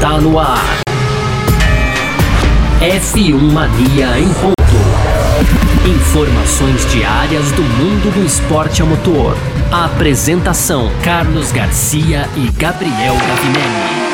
Está no ar. F1 Mania em ponto. Informações diárias do mundo do esporte a motor. Apresentação: Carlos Garcia e Gabriel Gavinelli.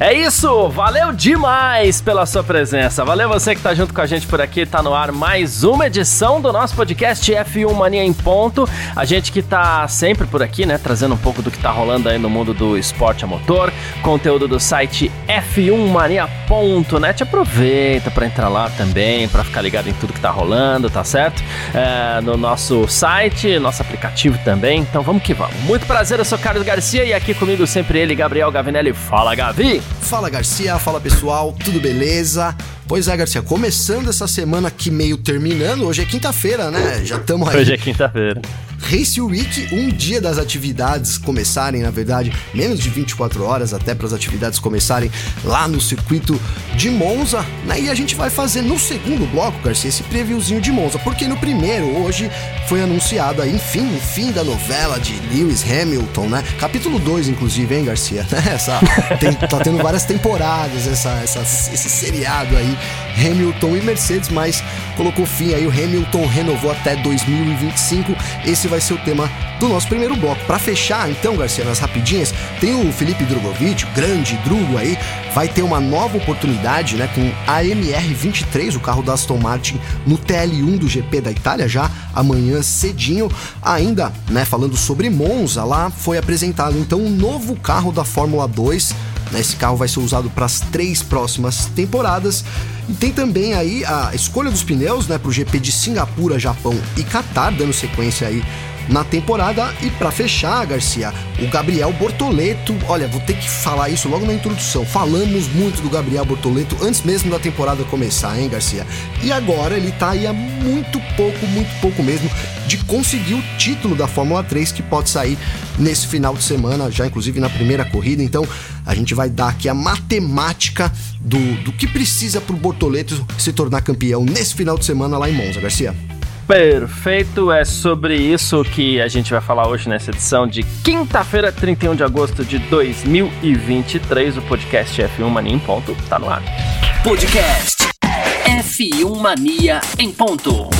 É isso, valeu demais pela sua presença. Valeu você que tá junto com a gente por aqui, tá no ar mais uma edição do nosso podcast F1 Mania em ponto. A gente que tá sempre por aqui, né, trazendo um pouco do que tá rolando aí no mundo do esporte a motor, conteúdo do site f1mania.net. Aproveita para entrar lá também, para ficar ligado em tudo que tá rolando, tá certo? É, no nosso site, nosso aplicativo também. Então vamos que vamos. Muito prazer, eu sou Carlos Garcia e aqui comigo sempre ele, Gabriel Gavinelli. Fala, Gavi! Fala Garcia, fala pessoal, tudo beleza? Pois é, Garcia, começando essa semana aqui meio terminando, hoje é quinta-feira, né? Já estamos aí. Hoje é quinta-feira. Race Week, um dia das atividades começarem, na verdade, menos de 24 horas até para as atividades começarem lá no circuito de Monza, né? E a gente vai fazer no segundo bloco, Garcia, esse previewzinho de Monza, porque no primeiro, hoje, foi anunciado aí, enfim, o fim da novela de Lewis Hamilton, né? Capítulo 2, inclusive, hein, Garcia? Essa, tem, tá tendo várias temporadas essa, essa, esse seriado aí, Hamilton e Mercedes, mas colocou fim aí, o Hamilton renovou até 2025. Esse vai ser o tema do nosso primeiro bloco. Para fechar, então, Garcia, nas rapidinhas, tem o Felipe Drogovic, o grande Drugo aí, vai ter uma nova oportunidade, né, com a MR23, o carro da Aston Martin, no TL1 do GP da Itália, já amanhã cedinho. Ainda, né, falando sobre Monza, lá foi apresentado então um novo carro da Fórmula 2 né, esse carro vai ser usado para as três próximas temporadas. E tem também aí a escolha dos pneus né, para o GP de Singapura, Japão e Qatar, dando sequência aí na temporada. E para fechar, Garcia, o Gabriel Bortoleto. Olha, vou ter que falar isso logo na introdução. Falamos muito do Gabriel Bortoleto antes mesmo da temporada começar, hein, Garcia? E agora ele tá aí há muito pouco, muito pouco mesmo de conseguir o título da Fórmula 3 que pode sair nesse final de semana, já inclusive na primeira corrida. Então a gente vai dar aqui a matemática do, do que precisa para o Bortoleto se tornar campeão nesse final de semana lá em Monza, Garcia. Perfeito, é sobre isso que a gente vai falar hoje nessa edição de quinta-feira, 31 de agosto de 2023. O podcast F1 Mania em ponto tá no ar. Podcast F1 Mania em ponto.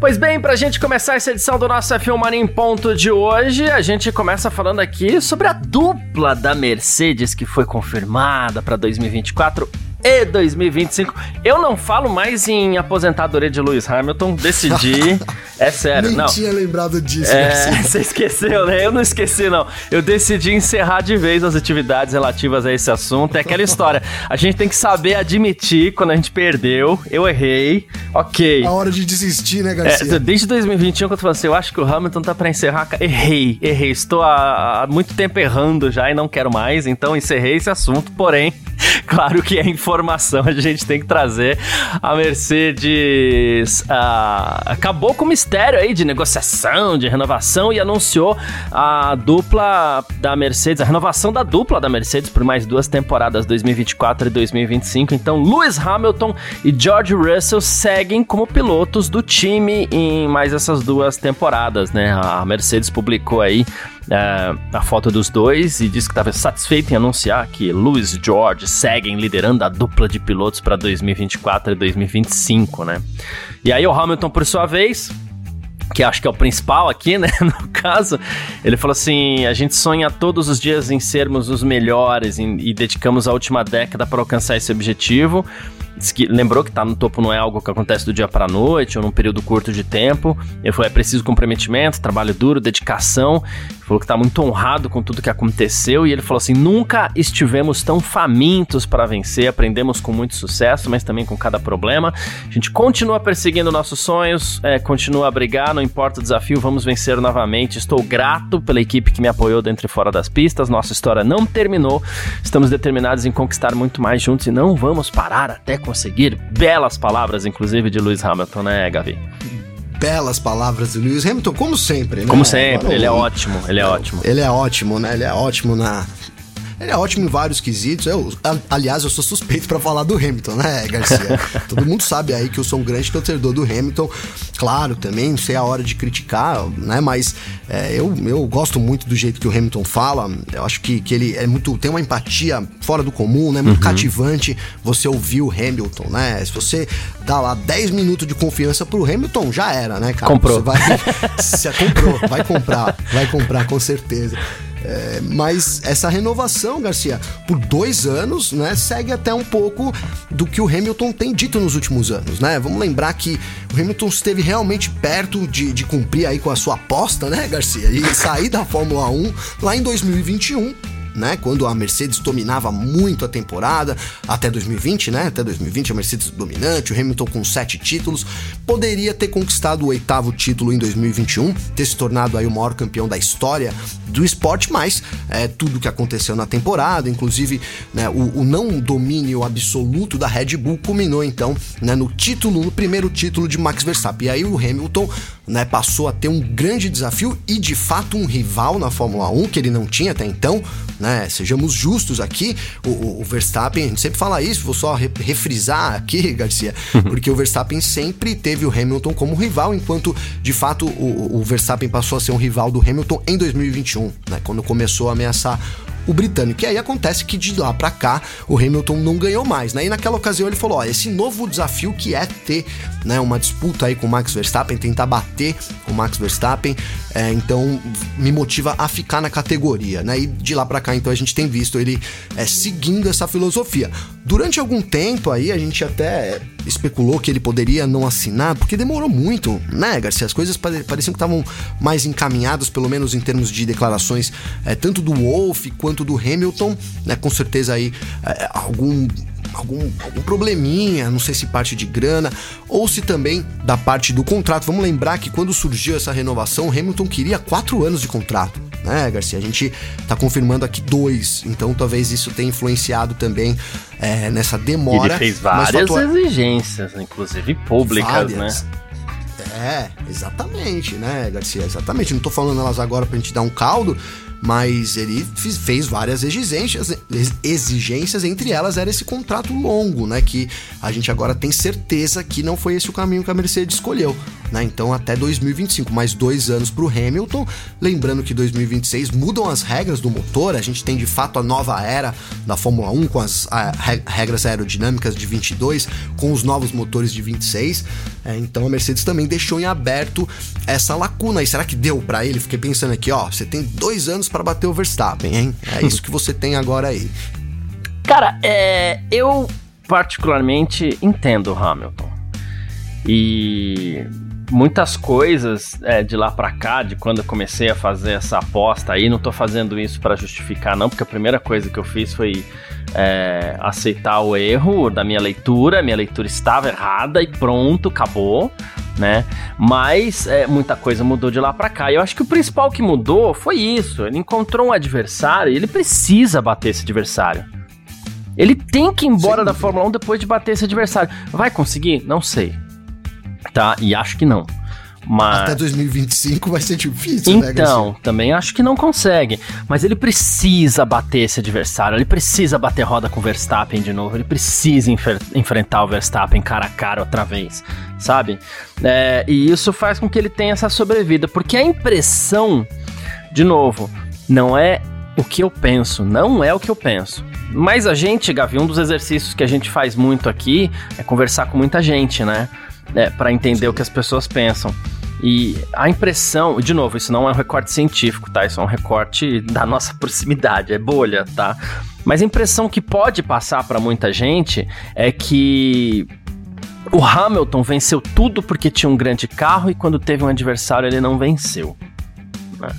Pois bem, pra gente começar essa edição do nosso F1 Mania em ponto de hoje, a gente começa falando aqui sobre a dupla da Mercedes que foi confirmada para 2024 e 2025. Eu não falo mais em aposentadoria de Lewis Hamilton, decidi. é sério, Nem não. tinha lembrado disso, É, você esqueceu, né? Eu não esqueci, não. Eu decidi encerrar de vez as atividades relativas a esse assunto. É aquela história. A gente tem que saber admitir quando a gente perdeu. Eu errei. Ok. A hora de desistir, né, É, Garcia? desde 2021 que eu tô falando assim, eu acho que o Hamilton tá pra encerrar. Errei, errei. Estou há, há muito tempo errando já e não quero mais, então encerrei esse assunto. Porém, claro que é informação, a gente tem que trazer. A Mercedes ah, acabou com o mistério aí de negociação, de renovação e anunciou a dupla da Mercedes, a renovação da dupla da Mercedes por mais duas temporadas, 2024 e 2025. Então, Lewis Hamilton e George Russell seguem como pilotos do time em mais essas duas temporadas, né? A Mercedes publicou aí é, a foto dos dois e disse que estava satisfeito em anunciar que Lewis e George seguem liderando a dupla de pilotos para 2024 e 2025, né? E aí o Hamilton, por sua vez, que acho que é o principal aqui, né? No caso, ele falou assim: a gente sonha todos os dias em sermos os melhores e dedicamos a última década para alcançar esse objetivo. Que, lembrou que tá no topo não é algo que acontece do dia para noite ou num período curto de tempo. Ele falou: é preciso comprometimento, trabalho duro, dedicação. Ele falou que tá muito honrado com tudo que aconteceu e ele falou assim: nunca estivemos tão famintos para vencer, aprendemos com muito sucesso, mas também com cada problema. A gente continua perseguindo nossos sonhos, é, continua a brigar, não importa o desafio, vamos vencer novamente. Estou grato pela equipe que me apoiou dentro e fora das pistas. Nossa história não terminou. Estamos determinados em conquistar muito mais juntos e não vamos parar até. Belas palavras, inclusive, de Lewis Hamilton, né, Gavi? belas palavras do Lewis Hamilton, como sempre, né? Como sempre, Agora, ele é ótimo, ele é, é ótimo. Ele é ótimo, né? Ele é ótimo na, ele é ótimo em vários quesitos. Eu, aliás, eu sou suspeito para falar do Hamilton, né, Garcia? Todo mundo sabe aí que eu sou um grande torcedor do Hamilton. Claro, também sei a hora de criticar, né? Mas é, eu, eu gosto muito do jeito que o Hamilton fala. Eu acho que, que ele é muito. tem uma empatia fora do comum, né? Muito uhum. cativante você ouvir o Hamilton, né? Se você dá lá 10 minutos de confiança pro Hamilton, já era, né, cara? Comprou. Você vai. você comprou, vai comprar, vai comprar com certeza. É, mas essa renovação, Garcia, por dois anos, né, segue até um pouco do que o Hamilton tem dito nos últimos anos, né? Vamos lembrar que o Hamilton esteve realmente perto de, de cumprir aí com a sua aposta, né, Garcia? E sair da Fórmula 1 lá em 2021 né? Quando a Mercedes dominava muito a temporada, até 2020, né? Até 2020 a Mercedes dominante, o Hamilton com sete títulos, poderia ter conquistado o oitavo título em 2021, ter se tornado aí o maior campeão da história do esporte, mas é, tudo que aconteceu na temporada, inclusive né, o, o, não domínio absoluto da Red Bull, culminou então né, no título, no primeiro título de Max Verstappen. E aí o Hamilton né, passou a ter um grande desafio e de fato um rival na Fórmula 1 que ele não tinha até então, né? Sejamos justos aqui, o, o Verstappen, a gente sempre fala isso, vou só re refrisar aqui, Garcia, porque o Verstappen sempre teve o Hamilton como rival, enquanto de fato o, o Verstappen passou a ser um rival do Hamilton em 2021, né? Quando começou a ameaçar o britânico. E aí acontece que de lá para cá o Hamilton não ganhou mais, né? E naquela ocasião ele falou: ó, esse novo desafio que é ter, né, uma disputa aí com o Max Verstappen, tentar bater o Max Verstappen, é, então me motiva a ficar na categoria, né? E de lá para cá então a gente tem visto ele é, seguindo essa filosofia. Durante algum tempo aí a gente até especulou que ele poderia não assinar, porque demorou muito, né, Garcia? As coisas pareciam que estavam mais encaminhadas, pelo menos em termos de declarações, é, tanto do Wolff quanto do Hamilton, né? Com certeza aí é, algum algum, algum probleminha, não sei se parte de grana ou se também da parte do contrato. Vamos lembrar que quando surgiu essa renovação, o Hamilton queria quatro anos de contrato, né, Garcia? A gente tá confirmando aqui dois, então talvez isso tenha influenciado também é, nessa demora. Ele fez várias exigências, inclusive públicas, várias. né? É, exatamente, né, Garcia? Exatamente. Não tô falando elas agora pra gente dar um caldo, mas ele fez várias exigências, exigências, entre elas era esse contrato longo, né? Que a gente agora tem certeza que não foi esse o caminho que a Mercedes escolheu né? Então até 2025, mais dois anos para o Hamilton. Lembrando que 2026 mudam as regras do motor, a gente tem de fato a nova era da Fórmula 1 com as a, regras aerodinâmicas de 22, com os novos motores de 26. É, então a Mercedes também deixou em aberto essa lacuna. E será que deu para ele? Fiquei pensando aqui, ó, você tem dois anos para bater o Verstappen, hein? É isso que você tem agora aí. Cara, é, eu particularmente entendo o Hamilton. E muitas coisas é, de lá para cá, de quando eu comecei a fazer essa aposta aí, não tô fazendo isso para justificar não, porque a primeira coisa que eu fiz foi é, aceitar o erro da minha leitura, minha leitura estava errada e pronto, acabou, né? Mas é, muita coisa mudou de lá para cá. E eu acho que o principal que mudou foi isso. Ele encontrou um adversário e ele precisa bater esse adversário. Ele tem que ir embora Sim. da Fórmula 1 depois de bater esse adversário. Vai conseguir? Não sei tá? E acho que não. Mas... Até 2025 vai ser difícil, então, né, Então, também acho que não consegue. Mas ele precisa bater esse adversário, ele precisa bater roda com o Verstappen de novo, ele precisa enfrentar o Verstappen cara a cara outra vez, sabe? É, e isso faz com que ele tenha essa sobrevida, porque a impressão, de novo, não é o que eu penso, não é o que eu penso. Mas a gente, Gavi, um dos exercícios que a gente faz muito aqui é conversar com muita gente, né? É, para entender o que as pessoas pensam. E a impressão, de novo, isso não é um recorte científico, tá? Isso é um recorte da nossa proximidade, é bolha, tá? Mas a impressão que pode passar para muita gente é que o Hamilton venceu tudo porque tinha um grande carro e quando teve um adversário ele não venceu. Né?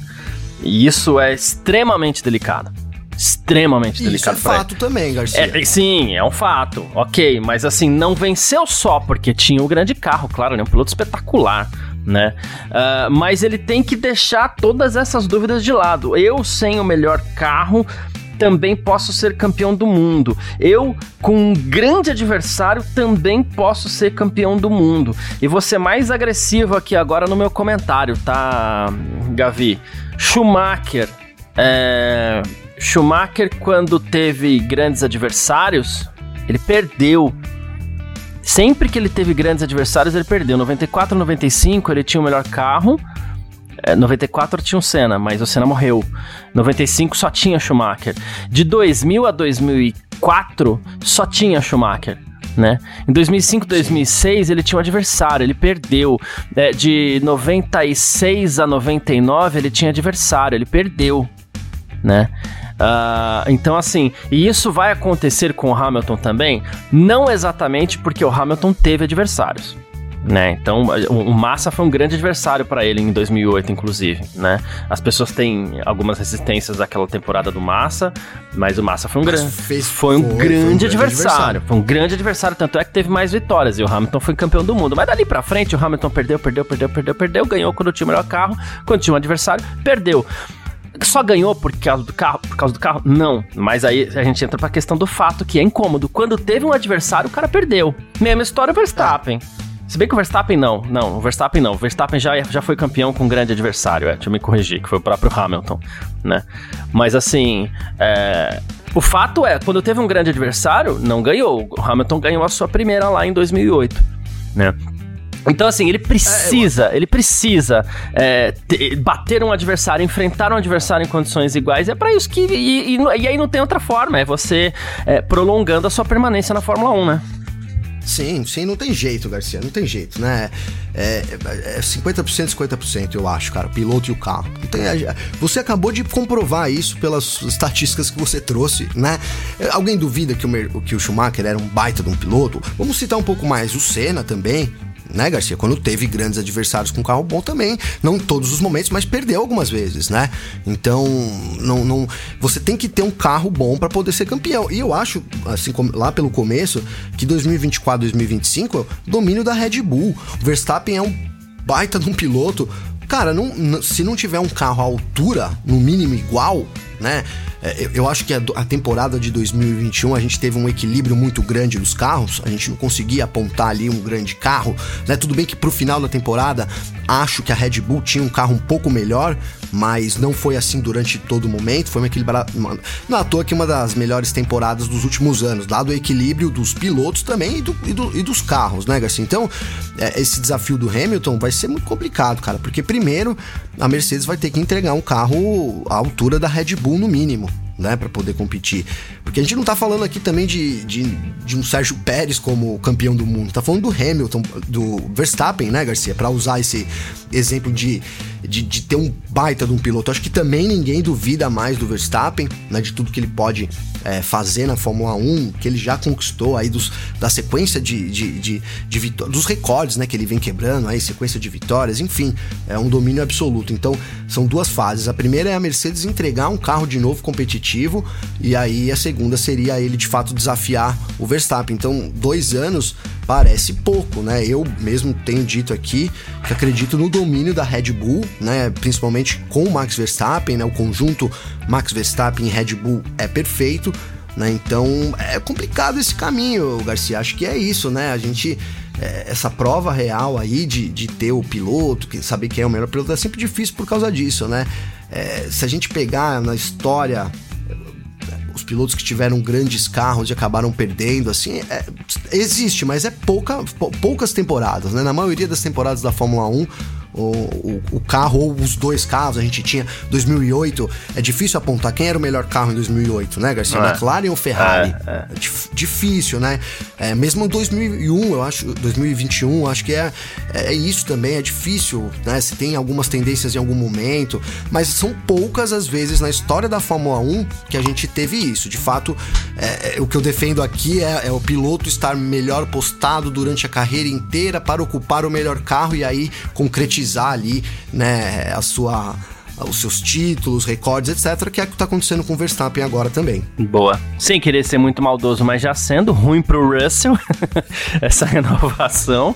E isso é extremamente delicado extremamente delicado. Isso é fato também, Garcia. É, sim, é um fato. Ok, mas assim, não venceu só porque tinha o um grande carro, claro, né? Um piloto espetacular. Né? Uh, mas ele tem que deixar todas essas dúvidas de lado. Eu, sem o melhor carro, também posso ser campeão do mundo. Eu, com um grande adversário, também posso ser campeão do mundo. E ser mais agressivo aqui agora no meu comentário, tá, Gavi? Schumacher. É... Schumacher, quando teve grandes adversários, ele perdeu. Sempre que ele teve grandes adversários, ele perdeu. 94, 95, ele tinha o melhor carro. É, 94 tinha o Senna, mas o Senna morreu. 95 só tinha Schumacher. De 2000 a 2004 só tinha Schumacher. Né? Em 2005, 2006 ele tinha um adversário, ele perdeu. É, de 96 a 99 ele tinha adversário, ele perdeu, né? Uh, então, assim, e isso vai acontecer com o Hamilton também? Não exatamente porque o Hamilton teve adversários né? Então, o Massa foi um grande adversário para ele em 2008, inclusive, né? As pessoas têm algumas resistências daquela temporada do Massa, mas o Massa foi um grande fez, foi um foi, grande, foi um grande adversário. adversário. Foi um grande adversário, tanto é que teve mais vitórias e o Hamilton foi campeão do mundo. Mas dali para frente, o Hamilton perdeu, perdeu, perdeu, perdeu, perdeu, ganhou quando tinha o melhor carro, quando tinha um adversário, perdeu só ganhou por causa do carro? Por causa do carro? Não. Mas aí a gente entra pra questão do fato que é incômodo. Quando teve um adversário, o cara perdeu. Mesma história o Verstappen. Se bem que o Verstappen não, não, o Verstappen não. O Verstappen já, já foi campeão com um grande adversário, é, deixa eu me corrigir, que foi o próprio Hamilton, né? Mas assim, é, o fato é, quando teve um grande adversário, não ganhou. O Hamilton ganhou a sua primeira lá em 2008, né? Então, assim, ele precisa, é, ele precisa é, ter, bater um adversário, enfrentar um adversário em condições iguais. É para isso que. E, e, e, aí não tem outra forma, é você é, prolongando a sua permanência na Fórmula 1, né? Sim, sim, não tem jeito, Garcia, não tem jeito, né? É, é 50%, 50%, eu acho, cara, o piloto e o carro. Tem, você acabou de comprovar isso pelas estatísticas que você trouxe, né? É, alguém duvida que o, que o Schumacher era um baita de um piloto? Vamos citar um pouco mais o Senna também, né, Garcia? Quando teve grandes adversários com carro bom também, não todos os momentos, mas perdeu algumas vezes, né? Então, não, não, você tem que ter um carro bom para poder ser campeão. E eu acho, assim como lá pelo começo, que 2024, 2025 é o domínio da Red Bull. O Verstappen é um baita de um piloto. Cara, não, se não tiver um carro à altura, no mínimo igual, né? É, eu acho que a temporada de 2021 a gente teve um equilíbrio muito grande dos carros, a gente não conseguia apontar ali um grande carro, né? Tudo bem que pro final da temporada acho que a Red Bull tinha um carro um pouco melhor, mas não foi assim durante todo o momento, foi uma equilibrada. Não à toa que uma das melhores temporadas dos últimos anos, dado o equilíbrio dos pilotos também e, do, e, do, e dos carros, né, Garcia? Então, é, esse desafio do Hamilton vai ser muito complicado, cara, porque primeiro a Mercedes vai ter que entregar um carro à altura da Red Bull no mínimo né, para poder competir. Porque a gente não tá falando aqui também de, de, de, um Sérgio Pérez como campeão do mundo, tá falando do Hamilton, do Verstappen, né, Garcia, para usar esse exemplo de, de, de, ter um baita de um piloto. Acho que também ninguém duvida mais do Verstappen, né, de tudo que ele pode é, fazer na Fórmula 1, que ele já conquistou aí dos, da sequência de, de, de, de vitórias, dos recordes, né, que ele vem quebrando aí, sequência de vitórias, enfim, é um domínio absoluto. Então, são duas fases. A primeira é a Mercedes entregar um carro de novo competitivo, e aí a segunda seria ele de fato desafiar o Verstappen. Então, dois anos parece pouco, né? Eu mesmo tenho dito aqui que acredito no domínio da Red Bull, né? Principalmente com o Max Verstappen, né? O conjunto Max Verstappen e Red Bull é perfeito, né? Então é complicado esse caminho, Garcia. Acho que é isso, né? A gente é, essa prova real aí de, de ter o piloto, saber quem é o melhor piloto, é sempre difícil por causa disso, né? É, se a gente pegar na história os pilotos que tiveram grandes carros e acabaram perdendo, assim, é, existe, mas é pouca, poucas temporadas, né? Na maioria das temporadas da Fórmula 1, o, o, o, carro ou os dois carros. A gente tinha 2008. É difícil apontar quem era o melhor carro em 2008, né, Garcia? É. McLaren ou Ferrari? É, é. é difícil, né? É, mesmo em 2001, eu acho, 2021, acho que é, é isso também. É difícil, né? Se tem algumas tendências em algum momento, mas são poucas as vezes na história da Fórmula 1 que a gente teve isso. De fato, é, é, o que eu defendo aqui é, é o piloto estar melhor postado durante a carreira inteira para ocupar o melhor carro e aí concretizar concretizar ali, né, a sua os seus títulos, recordes, etc, que é o que tá acontecendo com o Verstappen agora também. Boa. Sem querer ser muito maldoso, mas já sendo ruim pro Russell essa renovação.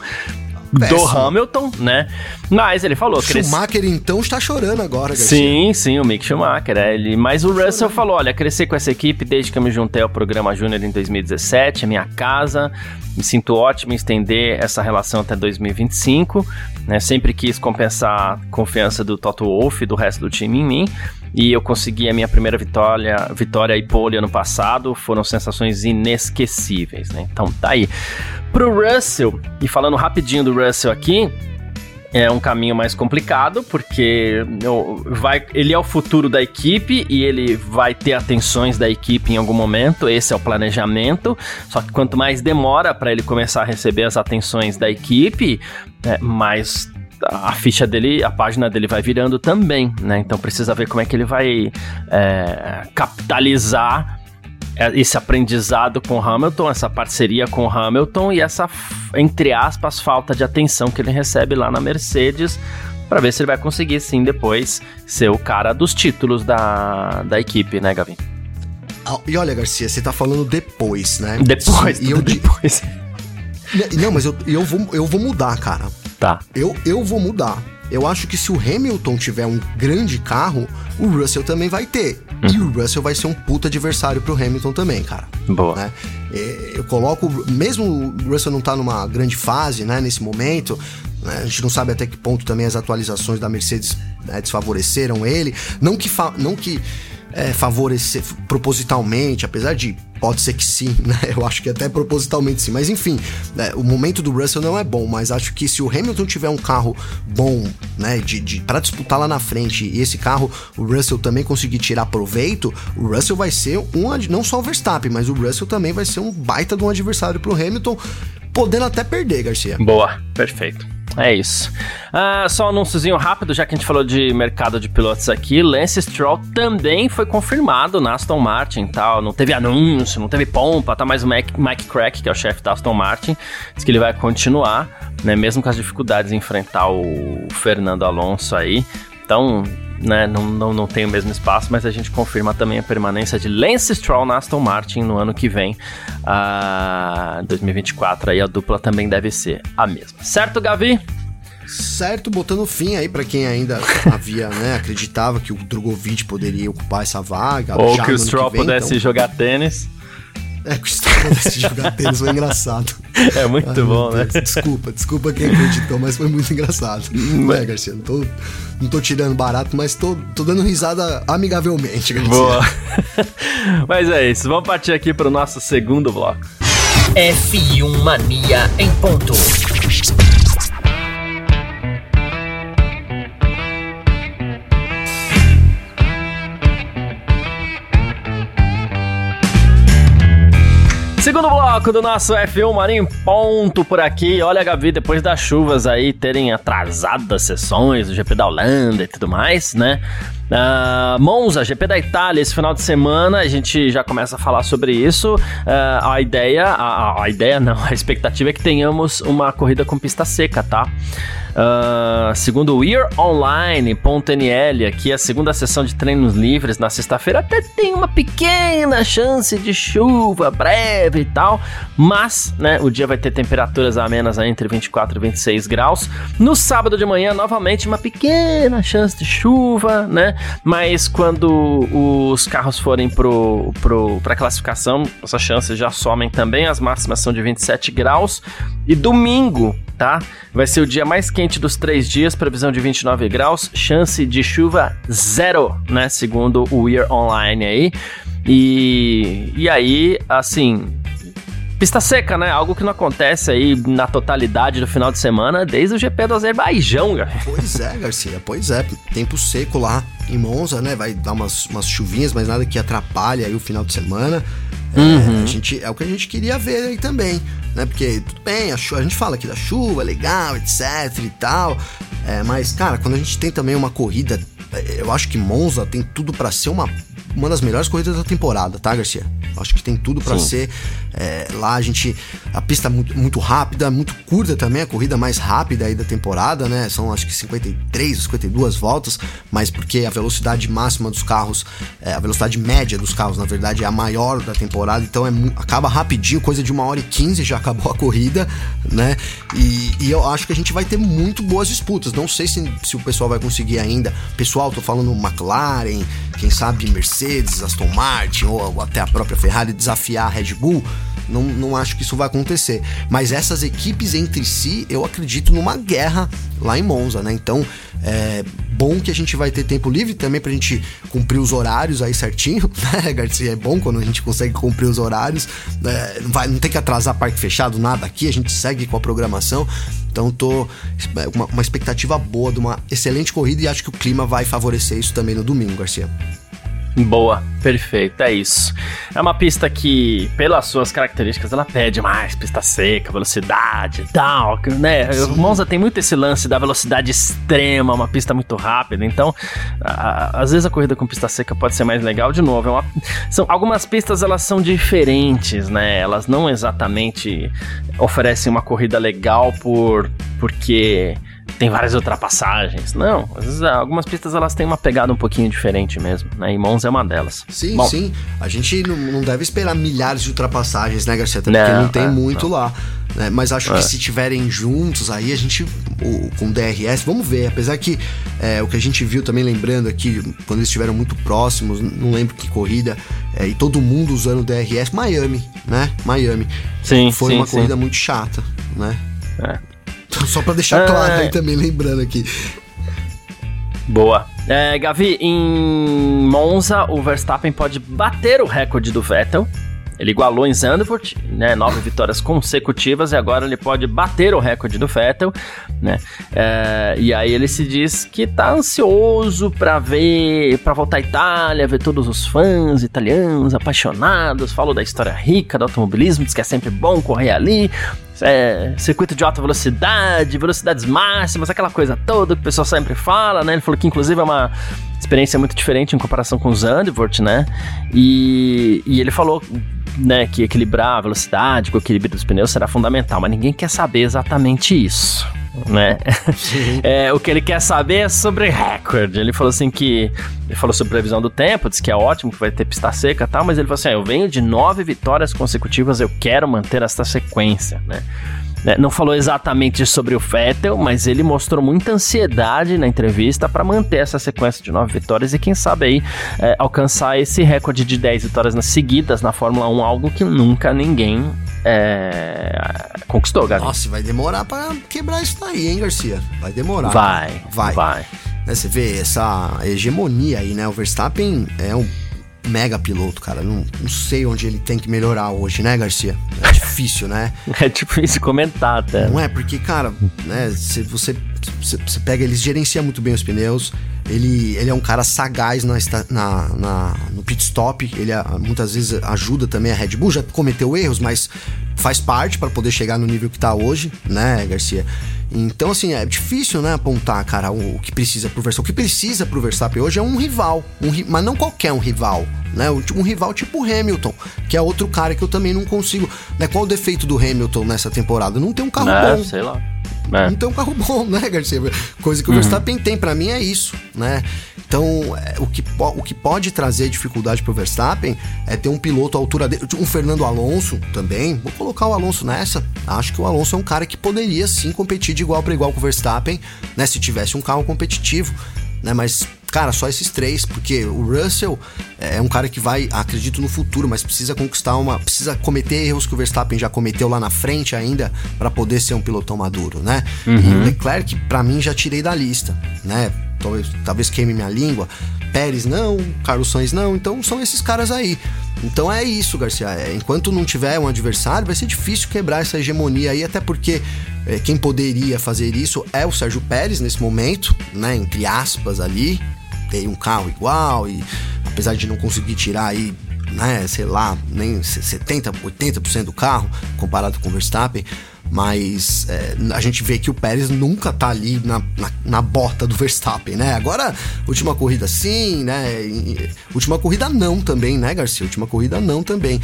Péssimo. do Hamilton, né? Mas ele falou que Schumacher cres... então está chorando agora, Garcia. Sim, sim, o Mick Schumacher, é ele. Mas o Russell chorando. falou, olha, cresci com essa equipe desde que eu me juntei ao programa Júnior em 2017, é minha casa. Me sinto ótimo em estender essa relação até 2025. Né? Sempre quis compensar a confiança do Toto Wolff e do resto do time em mim e eu consegui a minha primeira vitória, vitória e pole ano passado, foram sensações inesquecíveis, né? Então tá aí. Pro Russell, e falando rapidinho do Russell aqui, é um caminho mais complicado, porque vai, ele é o futuro da equipe e ele vai ter atenções da equipe em algum momento, esse é o planejamento. Só que quanto mais demora para ele começar a receber as atenções da equipe, é, mais a ficha dele, a página dele vai virando também, né? Então precisa ver como é que ele vai é, capitalizar esse aprendizado com Hamilton, essa parceria com Hamilton e essa, entre aspas, falta de atenção que ele recebe lá na Mercedes para ver se ele vai conseguir sim depois ser o cara dos títulos da, da equipe, né, Gavin? E olha, Garcia, você tá falando depois, né? Depois, e eu depois. Não, mas eu, eu, vou, eu vou mudar, cara. Tá. Eu, eu vou mudar. Eu acho que se o Hamilton tiver um grande carro, o Russell também vai ter. Uhum. E o Russell vai ser um puta adversário pro Hamilton também, cara. Boa. Né? Eu coloco, mesmo o Russell não tá numa grande fase, né, nesse momento, né, a gente não sabe até que ponto também as atualizações da Mercedes né, desfavoreceram ele. Não que, não que é, favorecer propositalmente, apesar de pode ser que sim, né? Eu acho que até propositalmente sim. Mas enfim, né, o momento do Russell não é bom, mas acho que se o Hamilton tiver um carro bom, né, de, de para disputar lá na frente e esse carro o Russell também conseguir tirar proveito, o Russell vai ser um não só o Verstappen, mas o Russell também vai ser um baita de um adversário pro Hamilton, podendo até perder, Garcia. Boa, perfeito. É isso. Uh, só um anúnciozinho rápido, já que a gente falou de mercado de pilotos aqui. Lance Stroll também foi confirmado na Aston Martin tal. Não teve anúncio, não teve pompa, tá mais o Mike, Mike Crack, que é o chefe da Aston Martin, diz que ele vai continuar, né? Mesmo com as dificuldades em enfrentar o Fernando Alonso aí. Então, né, não, não, não tem o mesmo espaço, mas a gente confirma também a permanência de Lance Stroll na Aston Martin no ano que vem, uh, 2024, aí a dupla também deve ser a mesma. Certo, Gavi? Certo, botando fim aí para quem ainda havia, né, acreditava que o Drogovic poderia ocupar essa vaga. Ou que o Stroll que vem, pudesse então... jogar tênis. É, Stroll pudesse jogar tênis foi engraçado. É muito Ai, bom, né? Desculpa, desculpa quem acreditou, mas foi muito engraçado. Não é, Garcia? Não tô, não tô tirando barato, mas tô, tô dando risada amigavelmente, Garcia. Boa. mas é isso, vamos partir aqui pro nosso segundo bloco. F1 Mania em ponto. Segundo bloco do nosso F1 Marinho ponto por aqui. Olha, Gabi, depois das chuvas aí terem atrasado as sessões do GP da Holanda e tudo mais, né? Uh, Monza, GP da Itália, esse final de semana, a gente já começa a falar sobre isso. Uh, a ideia, a, a, ideia não, a expectativa é que tenhamos uma corrida com pista seca, tá? Uh, segundo o YearOnline.nl, aqui a segunda sessão de treinos livres na sexta-feira até tem uma pequena chance de chuva breve e tal, mas, né, o dia vai ter temperaturas amenas entre 24 e 26 graus. No sábado de manhã, novamente, uma pequena chance de chuva, né? Mas quando os carros forem pro, pro, classificação, essas chances já somem também, as máximas são de 27 graus. E domingo, tá? Vai ser o dia mais quente dos três dias, previsão de 29 graus, chance de chuva zero, né? Segundo o Weir Online aí. E, e aí, assim, Pista seca, né? Algo que não acontece aí na totalidade do final de semana desde o GP do Azerbaijão, cara. Pois é, Garcia, pois é. Tempo seco lá em Monza, né? Vai dar umas, umas chuvinhas, mas nada que atrapalhe aí o final de semana. É, uhum. a gente, é o que a gente queria ver aí também, né? Porque, tudo bem, a, chuva, a gente fala aqui da chuva, legal, etc e tal. É, mas, cara, quando a gente tem também uma corrida, é, eu acho que Monza tem tudo para ser uma uma das melhores corridas da temporada, tá, Garcia? Acho que tem tudo para ser. É, lá a gente. A pista é muito, muito rápida, muito curta também, a corrida mais rápida aí da temporada, né? São acho que 53, 52 voltas, mas porque a velocidade máxima dos carros, é, a velocidade média dos carros, na verdade, é a maior da temporada, então é, acaba rapidinho, coisa de uma hora e 15 já acabou a corrida, né? E, e eu acho que a gente vai ter muito boas disputas. Não sei se, se o pessoal vai conseguir ainda. Pessoal, tô falando McLaren, quem sabe Mercedes, Aston Martin ou, ou até a própria Ferrari desafiar a Red Bull. Não, não acho que isso vai acontecer. Mas essas equipes entre si, eu acredito numa guerra lá em Monza, né? Então, é bom que a gente vai ter tempo livre também pra gente cumprir os horários aí certinho, né, Garcia? É bom quando a gente consegue cumprir os horários. É, não, vai, não tem que atrasar parque fechado, nada aqui, a gente segue com a programação. Então, tô é, uma, uma expectativa boa de uma excelente corrida e acho que o clima vai favorecer isso também no domingo, Garcia. Boa, perfeito, é isso. É uma pista que, pelas suas características, ela pede mais pista seca, velocidade e tal, né? Sim. Monza tem muito esse lance da velocidade extrema, uma pista muito rápida, então, a, às vezes a corrida com pista seca pode ser mais legal. De novo, é uma, são, algumas pistas elas são diferentes, né? Elas não exatamente oferecem uma corrida legal por porque tem várias ultrapassagens. Não, às vezes algumas pistas elas têm uma pegada um pouquinho diferente mesmo, né? E Monza é uma delas. Sim, Bom, sim. A gente não, não, deve esperar milhares de ultrapassagens, né, Garcia? Até porque não, tem é, muito não. lá. Né? Mas acho é. que se tiverem juntos, aí a gente, o, com DRS, vamos ver. Apesar que é, o que a gente viu também, lembrando aqui, quando eles estiveram muito próximos, não lembro que corrida, é, e todo mundo usando DRS, Miami, né? Miami. Sim, Foi sim, uma sim. corrida muito chata, né? É. Só para deixar claro aí também, lembrando aqui. Boa. É, Gavi, em Monza, o Verstappen pode bater o recorde do Vettel. Ele igualou em Zandvoort, né, nove vitórias consecutivas e agora ele pode bater o recorde do Vettel, né? É, e aí ele se diz que tá ansioso para ver, para voltar à Itália, ver todos os fãs italianos apaixonados, falou da história rica do automobilismo, diz que é sempre bom correr ali, é, circuito de alta velocidade, velocidades máximas, aquela coisa toda que o pessoal sempre fala, né? Ele falou que inclusive é uma experiência muito diferente em comparação com o Zandvoort, né? E, e ele falou né, que equilibrar a velocidade com o equilíbrio dos pneus será fundamental, mas ninguém quer saber exatamente isso. Né? é, o que ele quer saber é sobre recorde. Ele falou assim que. Ele falou sobre previsão do tempo, disse que é ótimo, que vai ter pista seca e tal, mas ele falou assim: ah, eu venho de nove vitórias consecutivas, eu quero manter essa sequência, né? Né, não falou exatamente sobre o Vettel, mas ele mostrou muita ansiedade na entrevista para manter essa sequência de nove vitórias e quem sabe aí é, alcançar esse recorde de 10 vitórias nas seguidas na Fórmula 1, algo que nunca ninguém é, conquistou, Gabi. Nossa, vai demorar para quebrar isso daí, hein, Garcia? Vai demorar. Vai, vai. vai. Né, você vê essa hegemonia aí, né? O Verstappen é um mega piloto, cara. Não, não sei onde ele tem que melhorar hoje, né, Garcia? É difícil, né? é difícil comentar, até. Não é, porque, cara, né, se você, você, pega, ele gerencia muito bem os pneus. Ele, ele é um cara sagaz na, na, na, no pit stop. Ele muitas vezes ajuda também a Red Bull. Já cometeu erros, mas faz parte para poder chegar no nível que tá hoje, né, Garcia? Então, assim, é difícil, né, apontar, cara, o, o que precisa pro Verstappen. O que precisa pro Verstappen hoje é um rival, um, mas não qualquer um rival, né? Um rival tipo Hamilton, que é outro cara que eu também não consigo. Né? Qual o defeito do Hamilton nessa temporada? Não tem um carro é, bom. Sei lá. É. Tem um carro bom, né, Garcia? Coisa que o uhum. Verstappen tem, para mim é isso, né? Então, é, o, que, o que pode trazer dificuldade pro Verstappen é ter um piloto à altura dele, um Fernando Alonso também. Vou colocar o Alonso nessa. Acho que o Alonso é um cara que poderia sim competir de igual para igual com o Verstappen, né? Se tivesse um carro competitivo, né? Mas cara, só esses três, porque o Russell é um cara que vai, acredito no futuro, mas precisa conquistar uma, precisa cometer erros que o Verstappen já cometeu lá na frente ainda para poder ser um pilotão maduro, né? Uhum. E o Leclerc, para mim, já tirei da lista, né? Talvez, talvez queime minha língua. Pérez não, Carlos Sainz não, então são esses caras aí. Então é isso, Garcia. É, enquanto não tiver um adversário, vai ser difícil quebrar essa hegemonia aí, até porque é, quem poderia fazer isso é o Sérgio Pérez nesse momento, né? Entre aspas ali, um carro igual e apesar de não conseguir tirar aí, né, sei lá, nem 70, 80% do carro comparado com o Verstappen, mas é, a gente vê que o Pérez nunca tá ali na, na, na, bota do Verstappen, né? Agora, última corrida sim, né? Última corrida não também, né, Garcia? Última corrida não também.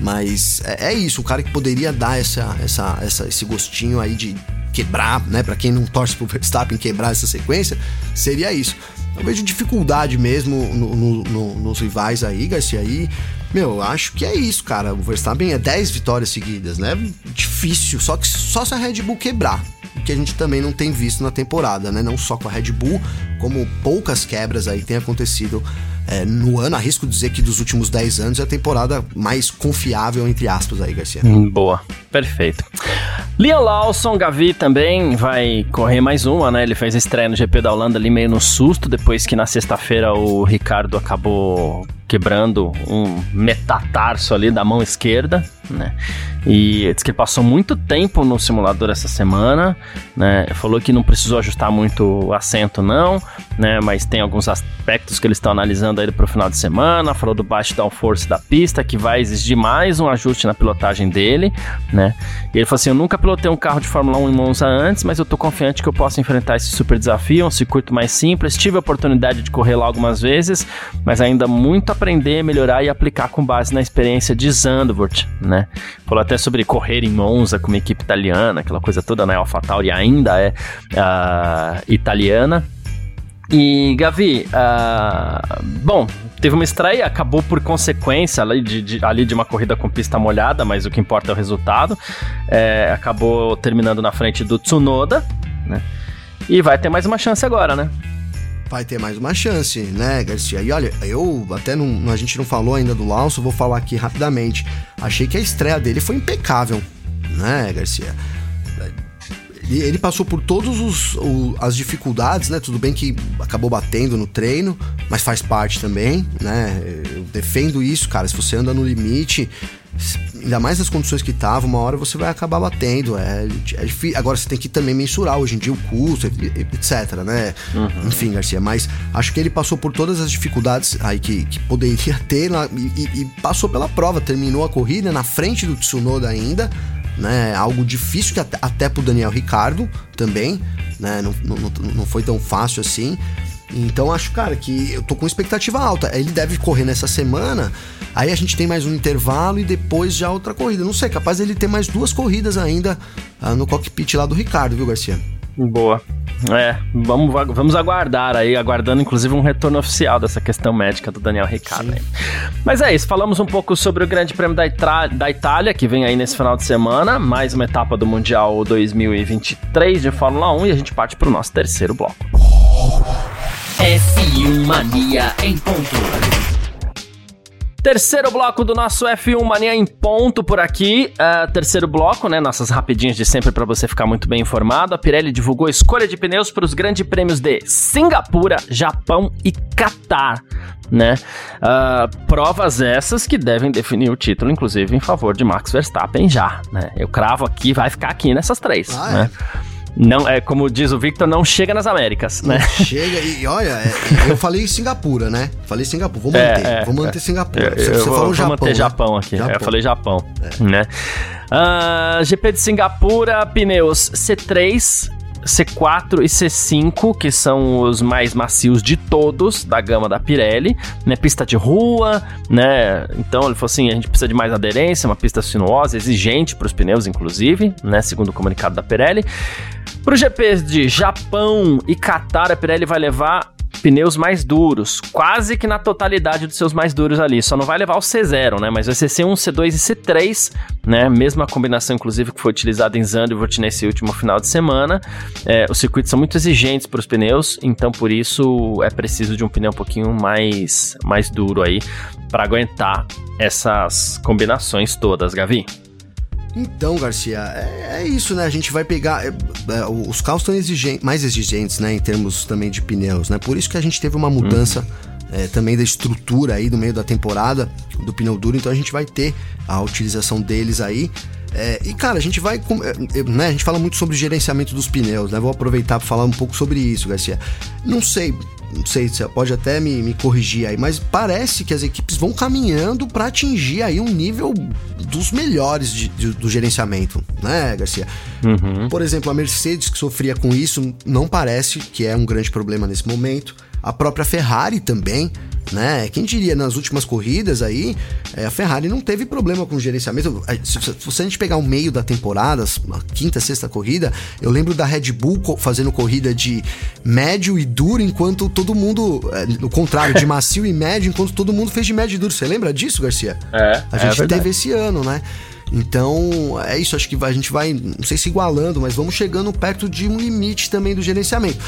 Mas é, é isso, o cara que poderia dar essa, essa, essa, esse gostinho aí de quebrar, né? Para quem não torce pro Verstappen quebrar essa sequência, seria isso. Eu vejo dificuldade mesmo no, no, no, nos rivais aí, Garcia. Aí, meu, acho que é isso, cara. O Verstappen é 10 vitórias seguidas, né? Difícil, só que só se a Red Bull quebrar. Que a gente também não tem visto na temporada, né? Não só com a Red Bull, como poucas quebras aí tem acontecido é, no ano, arrisco dizer que dos últimos 10 anos é a temporada mais confiável, entre aspas, aí, Garcia. Hum, boa, perfeito. Liam Lawson, Gavi também vai correr mais uma, né? Ele fez estreia no GP da Holanda ali meio no susto, depois que na sexta-feira o Ricardo acabou quebrando um metatarso ali da mão esquerda, né? E diz que ele passou muito tempo no simulador essa semana, né? Falou que não precisou ajustar muito o assento não, né? Mas tem alguns aspectos que eles estão analisando aí para o final de semana. Falou do baixo downforce da pista, que vai exigir mais um ajuste na pilotagem dele, né? E ele falou assim: eu nunca pilotei um carro de Fórmula 1 em Monza antes, mas eu tô confiante que eu posso enfrentar esse super desafio, um circuito mais simples. Tive a oportunidade de correr lá algumas vezes, mas ainda muito aprender, melhorar e aplicar com base na experiência de Zandvoort, né? Falou até sobre correr em Monza com uma equipe italiana, aquela coisa toda, né? AlphaTauri ainda é uh, italiana. E, Gavi, uh, bom, teve uma estreia, acabou por consequência ali de, de, ali de uma corrida com pista molhada, mas o que importa é o resultado. É, acabou terminando na frente do Tsunoda, né? E vai ter mais uma chance agora, né? Vai ter mais uma chance, né, Garcia? E olha, eu até não, a gente não falou ainda do Lawson, vou falar aqui rapidamente. Achei que a estreia dele foi impecável, né, Garcia? Ele, passou por todas as dificuldades, né? Tudo bem que acabou batendo no treino, mas faz parte também, né? Eu defendo isso, cara. Se você anda no limite, ainda mais nas condições que tava, uma hora você vai acabar batendo. É, é difícil. Agora você tem que também mensurar hoje em dia o custo, etc, né? Uhum. Enfim, Garcia, mas acho que ele passou por todas as dificuldades aí que, que poderia ter na, e, e, passou pela prova, terminou a corrida na frente do Tsunoda ainda. Né, algo difícil que até, até pro Daniel Ricardo também, né, não, não, não foi tão fácil assim. Então acho, cara, que eu tô com expectativa alta. Ele deve correr nessa semana. Aí a gente tem mais um intervalo e depois já outra corrida. Não sei, capaz ele ter mais duas corridas ainda uh, no cockpit lá do Ricardo, viu, Garcia? Boa. É, vamos, vamos aguardar aí, aguardando inclusive um retorno oficial dessa questão médica do Daniel Ricciardo. Mas é isso, falamos um pouco sobre o Grande Prêmio da, Itra da Itália, que vem aí nesse final de semana, mais uma etapa do Mundial 2023 de Fórmula 1 e a gente parte para o nosso terceiro bloco. F1 Mania em ponto. Terceiro bloco do nosso F1 Mania em ponto por aqui. Uh, terceiro bloco, né? Nossas rapidinhas de sempre para você ficar muito bem informado. A Pirelli divulgou escolha de pneus para os grandes prêmios de Singapura, Japão e Catar, né? Uh, provas essas que devem definir o título, inclusive em favor de Max Verstappen já, né? Eu cravo aqui, vai ficar aqui nessas três, ah, né? É. Não, é como diz o Victor, não chega nas Américas, né? Chega e olha, é, eu falei Singapura, né? Falei Singapura, vou manter, é, é, vou manter Singapura. Você, você falou vou Japão. Vou manter né? Japão aqui. Japão. eu falei Japão, é. né? Uh, ah, GP de Singapura, pneus C3, C4 e C5, que são os mais macios de todos da gama da Pirelli, né? Pista de rua, né? Então ele falou assim: a gente precisa de mais aderência, uma pista sinuosa, exigente para os pneus, inclusive, né? Segundo o comunicado da Pirelli. Para o GP de Japão e Qatar, a Pirelli vai levar pneus mais duros, quase que na totalidade dos seus mais duros ali. Só não vai levar o C0, né? Mas vai ser C1, C2 e C3, né? Mesma combinação, inclusive, que foi utilizada em Zandvoort nesse último final de semana. É, os circuitos são muito exigentes para os pneus, então por isso é preciso de um pneu um pouquinho mais, mais duro aí para aguentar essas combinações todas, Gavi. Então, Garcia, é, é, isso, né? A gente vai pegar. É, é, os carros estão exigentes, mais exigentes, né? Em termos também de pneus, né? Por isso que a gente teve uma mudança. É, também da estrutura aí do meio da temporada do pneu duro, então a gente vai ter a utilização deles aí. É, e cara, a gente vai. É, né, a gente fala muito sobre gerenciamento dos pneus, né? Vou aproveitar para falar um pouco sobre isso, Garcia. Não sei, não sei, você pode até me, me corrigir aí, mas parece que as equipes vão caminhando para atingir aí um nível dos melhores de, de, do gerenciamento, né, Garcia? Uhum. Por exemplo, a Mercedes, que sofria com isso, não parece que é um grande problema nesse momento. A própria Ferrari também, né? Quem diria nas últimas corridas aí, é, a Ferrari não teve problema com o gerenciamento. Se, a gente pegar o meio da temporada, a quinta, sexta corrida, eu lembro da Red Bull fazendo corrida de médio e duro, enquanto todo mundo, é, no contrário, de macio e médio, enquanto todo mundo fez de médio e duro. Você lembra disso, Garcia? É. A gente é teve esse ano, né? Então, é isso, acho que a gente vai, não sei se igualando, mas vamos chegando perto de um limite também do gerenciamento.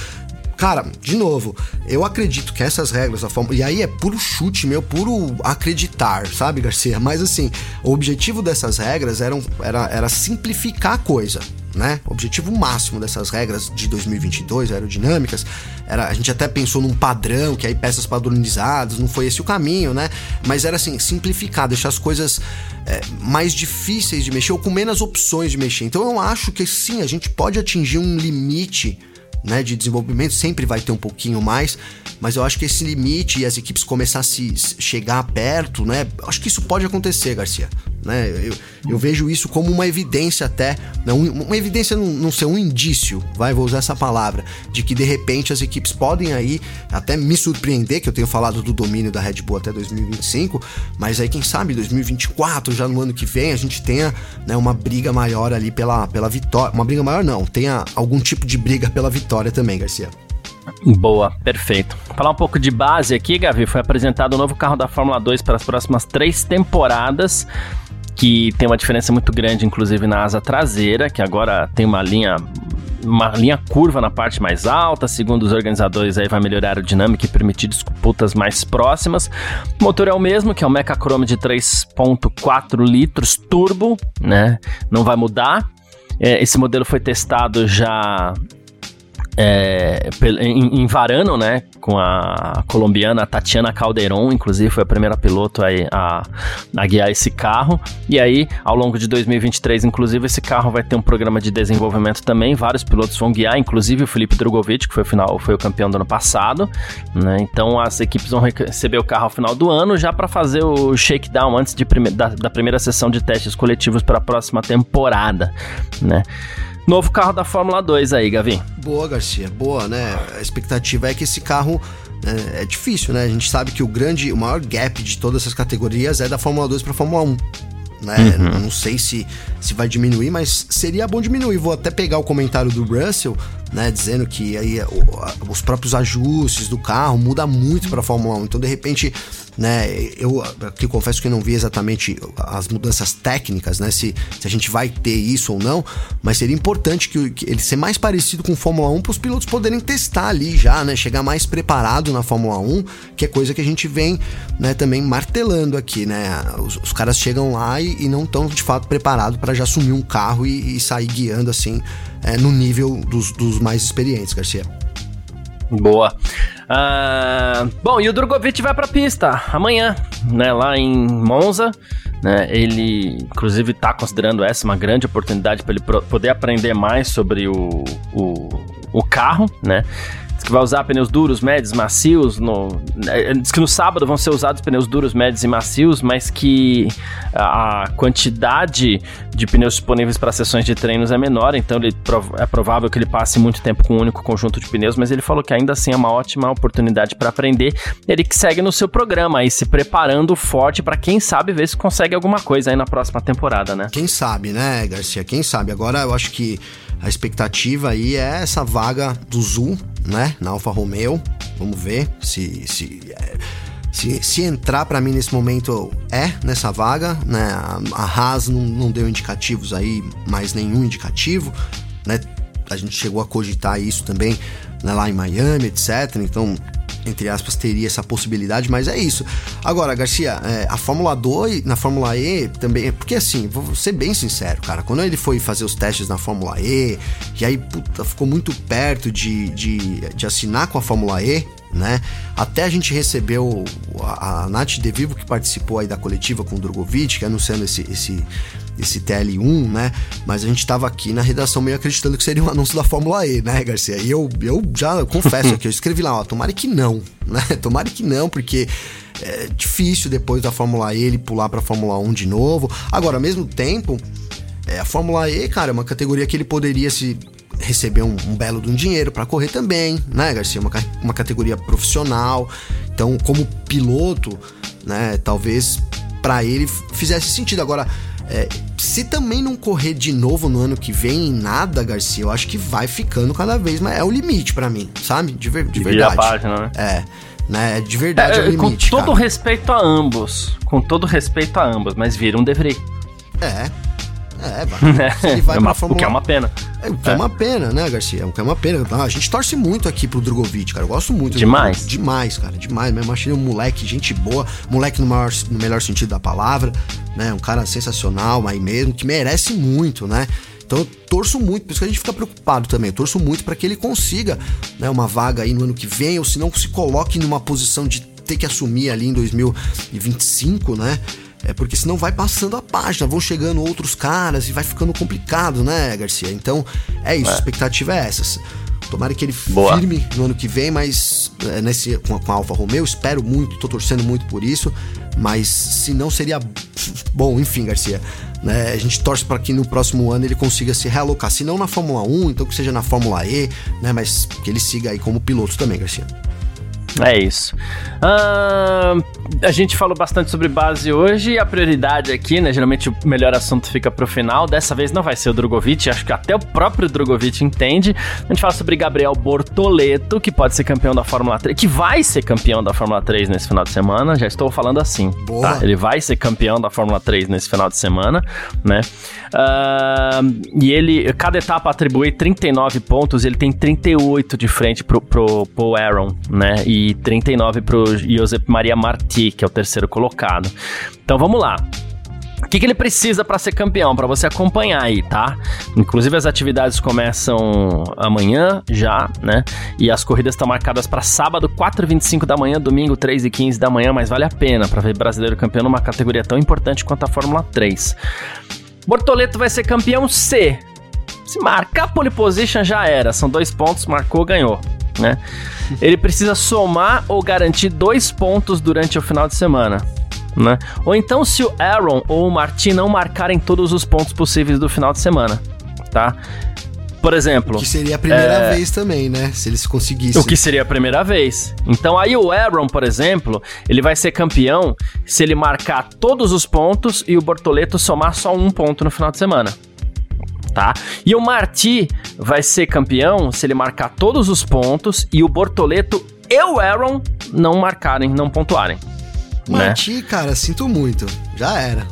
Cara, de novo, eu acredito que essas regras da Fórmula. E aí é puro chute meu, puro acreditar, sabe, Garcia? Mas assim, o objetivo dessas regras era, era, era simplificar a coisa. Né? O objetivo máximo dessas regras de 2022 aerodinâmicas era a gente até pensou num padrão, que aí peças padronizadas, não foi esse o caminho, né? Mas era assim, simplificar, deixar as coisas é, mais difíceis de mexer ou com menos opções de mexer. Então eu acho que sim, a gente pode atingir um limite né, de desenvolvimento, sempre vai ter um pouquinho mais, mas eu acho que esse limite e as equipes começar a se chegar perto, né, acho que isso pode acontecer, Garcia. Né? Eu, eu vejo isso como uma evidência até, né? uma evidência não, não ser um indício, vai, vou usar essa palavra, de que de repente as equipes podem aí até me surpreender, que eu tenho falado do domínio da Red Bull até 2025, mas aí quem sabe 2024, já no ano que vem, a gente tenha né, uma briga maior ali pela, pela vitória, uma briga maior não, tenha algum tipo de briga pela vitória também, Garcia. Boa, perfeito. Falar um pouco de base aqui, Gavi, foi apresentado o um novo carro da Fórmula 2 para as próximas três temporadas que tem uma diferença muito grande, inclusive na asa traseira, que agora tem uma linha uma linha curva na parte mais alta, segundo os organizadores aí vai melhorar a aerodinâmica e permitir disputas mais próximas. O motor é o mesmo, que é o Mecha Chrome de 3.4 litros turbo, né? Não vai mudar. É, esse modelo foi testado já é, em, em, Varano, né, com a colombiana Tatiana Calderon, inclusive foi a primeira piloto a, a, a, guiar esse carro. E aí, ao longo de 2023, inclusive, esse carro vai ter um programa de desenvolvimento também. Vários pilotos vão guiar, inclusive o Felipe Drogovic, que foi o, final, foi o campeão do ano passado. Né? Então, as equipes vão receber o carro ao final do ano já para fazer o shakedown antes de prime da, da primeira sessão de testes coletivos para a próxima temporada, né? Novo carro da Fórmula 2 aí, Gavi. Boa, Garcia, boa, né? A expectativa é que esse carro é, é, difícil, né? A gente sabe que o grande, o maior gap de todas essas categorias é da Fórmula 2 para Fórmula 1. Né? Uhum. Não sei se, se vai diminuir, mas seria bom diminuir. Vou até pegar o comentário do Russell, né, dizendo que aí os próprios ajustes do carro muda muito para a Fórmula 1. Então, de repente, né? Eu aqui confesso que não vi exatamente as mudanças técnicas, né? Se, se a gente vai ter isso ou não, mas seria importante que, que ele ser mais parecido com Fórmula 1 para os pilotos poderem testar ali já, né? Chegar mais preparado na Fórmula 1, que é coisa que a gente vem, né? Também martelando aqui, né? Os, os caras chegam lá e, e não estão de fato preparados para já assumir um carro e, e sair guiando assim é, no nível dos, dos mais experientes, Garcia. Boa. Uh, bom, e o Drogovic vai pra pista amanhã, né? Lá em Monza. Né, ele, inclusive, está considerando essa uma grande oportunidade para ele poder aprender mais sobre o, o, o carro, né? Diz que vai usar pneus duros, médios, macios. No, né, diz que no sábado vão ser usados pneus duros, médios e macios, mas que a quantidade de pneus disponíveis para sessões de treinos é menor, então ele, é provável que ele passe muito tempo com um único conjunto de pneus, mas ele falou que ainda assim é uma ótima oportunidade para aprender. Ele que segue no seu programa aí, se preparando forte para quem sabe ver se consegue alguma coisa aí na próxima temporada, né? Quem sabe, né, Garcia? Quem sabe? Agora eu acho que a expectativa aí é essa vaga do Zul, né, na Alfa Romeo. Vamos ver se se se, se entrar para mim nesse momento é nessa vaga, né? A Haas não, não deu indicativos aí, mais nenhum indicativo, né? A gente chegou a cogitar isso também né, lá em Miami, etc. Então entre aspas, teria essa possibilidade, mas é isso. Agora, Garcia, é, a Fórmula 2, na Fórmula E também, porque assim, vou ser bem sincero, cara, quando ele foi fazer os testes na Fórmula E, e aí, puta, ficou muito perto de, de, de assinar com a Fórmula E, né? Até a gente recebeu a, a Nath De Vivo, que participou aí da coletiva com o Drogovic, que anunciando esse, esse, esse TL1, né? Mas a gente tava aqui na redação meio acreditando que seria um anúncio da Fórmula E, né, Garcia? E eu, eu já confesso aqui, eu escrevi lá, ó, tomara que não, né? Tomara que não, porque é difícil depois da Fórmula E ele pular pra Fórmula 1 de novo. Agora, ao mesmo tempo, é, a Fórmula E, cara, é uma categoria que ele poderia se receber um, um belo de um dinheiro para correr também, né, Garcia? Uma, uma categoria profissional. Então, como piloto, né, talvez para ele fizesse sentido. Agora, é, se também não correr de novo no ano que vem em nada, Garcia, eu acho que vai ficando cada vez mais. É o limite para mim, sabe? De, ver, de verdade. a página, né? É. Né? De verdade é, é o limite. Com todo cara. respeito a ambos. Com todo respeito a ambos, mas vira um deveria. É, é, vai. Ele vai é uma, Fórmula... O que é uma pena. É, o que é. é. uma pena, né, Garcia? O que é uma pena. A gente torce muito aqui pro Drogovic, cara. Eu gosto muito. Demais. Do... Demais, cara. Demais. Mesmo achei um moleque, gente boa. Moleque no, maior, no melhor sentido da palavra, né? Um cara sensacional, aí mesmo, que merece muito, né? Então eu torço muito, por isso que a gente fica preocupado também. Eu torço muito para que ele consiga né, uma vaga aí no ano que vem, ou se não se coloque numa posição de ter que assumir ali em 2025, né? É porque senão vai passando a página, vão chegando outros caras e vai ficando complicado, né, Garcia? Então, é isso, é. a expectativa é essa. Tomara que ele Boa. firme no ano que vem, mas é, nesse, com, a, com a Alfa Romeo, espero muito, tô torcendo muito por isso. Mas se não seria. Bom, enfim, Garcia. Né, a gente torce para que no próximo ano ele consiga se realocar. Se não na Fórmula 1, então que seja na Fórmula E, né? Mas que ele siga aí como piloto também, Garcia. É isso. Uh, a gente falou bastante sobre base hoje. A prioridade aqui, né? Geralmente o melhor assunto fica pro final. Dessa vez não vai ser o Drogovic. Acho que até o próprio Drogovic entende. A gente fala sobre Gabriel Bortoleto, que pode ser campeão da Fórmula 3, que vai ser campeão da Fórmula 3 nesse final de semana. Já estou falando assim. Tá? Ele vai ser campeão da Fórmula 3 nesse final de semana, né? Uh, e ele, cada etapa atribui 39 pontos. Ele tem 38 de frente pro, pro, pro Aaron, né? E 39 para o Josep Maria Marti, que é o terceiro colocado. Então vamos lá. O que, que, ele precisa para ser campeão? Para você acompanhar aí, tá? Inclusive as atividades começam amanhã já, né? E as corridas estão marcadas para sábado, 4h25 da manhã, domingo, 3h15 da manhã, mas vale a pena para ver brasileiro campeão numa categoria tão importante quanto a Fórmula 3. Bortoleto vai ser campeão C. Se marcar pole position já era, são dois pontos, marcou, ganhou né? Ele precisa somar ou garantir dois pontos durante o final de semana. Né? Ou então, se o Aaron ou o Martin não marcarem todos os pontos possíveis do final de semana, tá? Por exemplo. O que seria a primeira é... vez também, né? Se eles conseguissem. O que seria a primeira vez. Então aí o Aaron, por exemplo, ele vai ser campeão se ele marcar todos os pontos e o Bortoleto somar só um ponto no final de semana tá? E o Marti vai ser campeão se ele marcar todos os pontos e o Bortoleto e o Aaron não marcarem, não pontuarem. Marti, né? cara, sinto muito. Já era.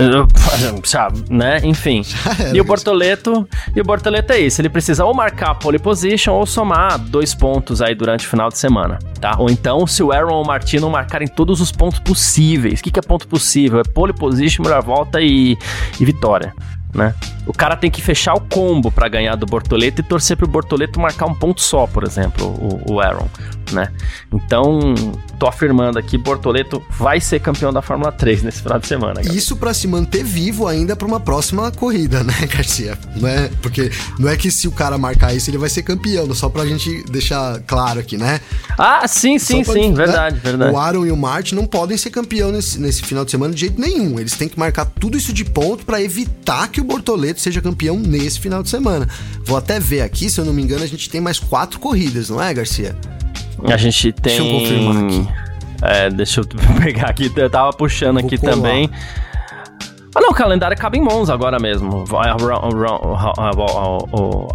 né? Enfim. Era, e o Bortoleto, e o Bortoleto é isso, ele precisa ou marcar a pole position ou somar dois pontos aí durante o final de semana, tá? Ou então, se o Aaron ou o Martin não marcarem todos os pontos possíveis. O que, que é ponto possível? É pole position, melhor volta e, e vitória né? O cara tem que fechar o combo para ganhar do Bortoleto e torcer pro Bortoleto marcar um ponto só, por exemplo, o, o Aaron, né? Então, tô afirmando aqui, Bortoleto vai ser campeão da Fórmula 3 nesse final de semana. Isso para se manter vivo ainda para uma próxima corrida, né, Garcia? Não é, porque não é que se o cara marcar isso ele vai ser campeão, só pra gente deixar claro aqui, né? Ah, sim, sim, pra, sim, né? verdade, verdade. O Aaron e o Martin não podem ser campeão nesse, nesse final de semana de jeito nenhum. Eles têm que marcar tudo isso de ponto para evitar que o Bortoleto seja campeão nesse final de semana. Vou até ver aqui, se eu não me engano, a gente tem mais quatro corridas, não é, Garcia? A gente tem. Deixa eu confirmar aqui. É, deixa eu pegar aqui, eu tava puxando Vou aqui colar. também. Ah, não, o calendário acaba em Monza agora mesmo.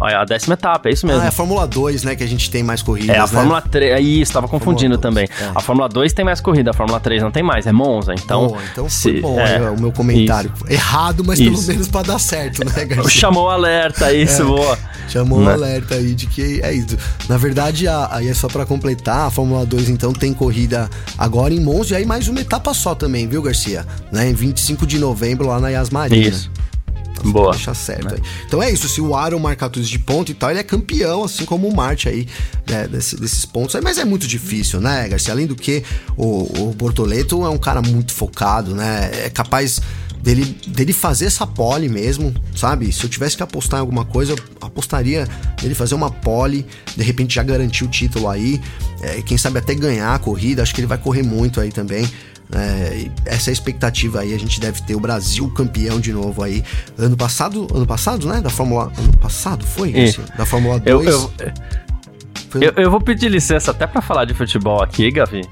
A décima etapa, é isso mesmo. Ah, é a Fórmula 2, né? Que a gente tem mais corridas. É, a né? Fórmula 3. Aí, estava confundindo também. É. A Fórmula 2 tem mais corrida, a Fórmula 3 não tem mais, é Monza. Então. Boa, então se, bom é, o meu comentário. Isso. Errado, mas isso. pelo menos para dar certo, né, Garcia? Chamou o alerta, isso, é, boa. Chamou o né? alerta aí de que é isso. Na verdade, aí é só para completar, a Fórmula 2 então tem corrida agora em Monza e aí mais uma etapa só também, viu, Garcia? Né? Em 25 de novembro lá na Yas Marina. Isso. Boa. Deixa certo. Aí. Então é isso, se o Aaron marcar tudo de ponto e tal, ele é campeão, assim como o Marte aí, né, desse, desses pontos aí. Mas é muito difícil, né, Garcia? Além do que, o, o Bortoleto é um cara muito focado, né? É capaz dele, dele fazer essa pole mesmo, sabe? Se eu tivesse que apostar em alguma coisa, eu apostaria nele fazer uma pole, de repente já garantir o título aí, é, quem sabe até ganhar a corrida, acho que ele vai correr muito aí também. É, essa é a expectativa aí, a gente deve ter o Brasil campeão de novo aí. Ano passado, ano passado, né? Da Fórmula. Ano passado foi? Assim, da Fórmula 2. Eu, eu, eu, eu, vou pedir licença até para falar de futebol aqui, Gavi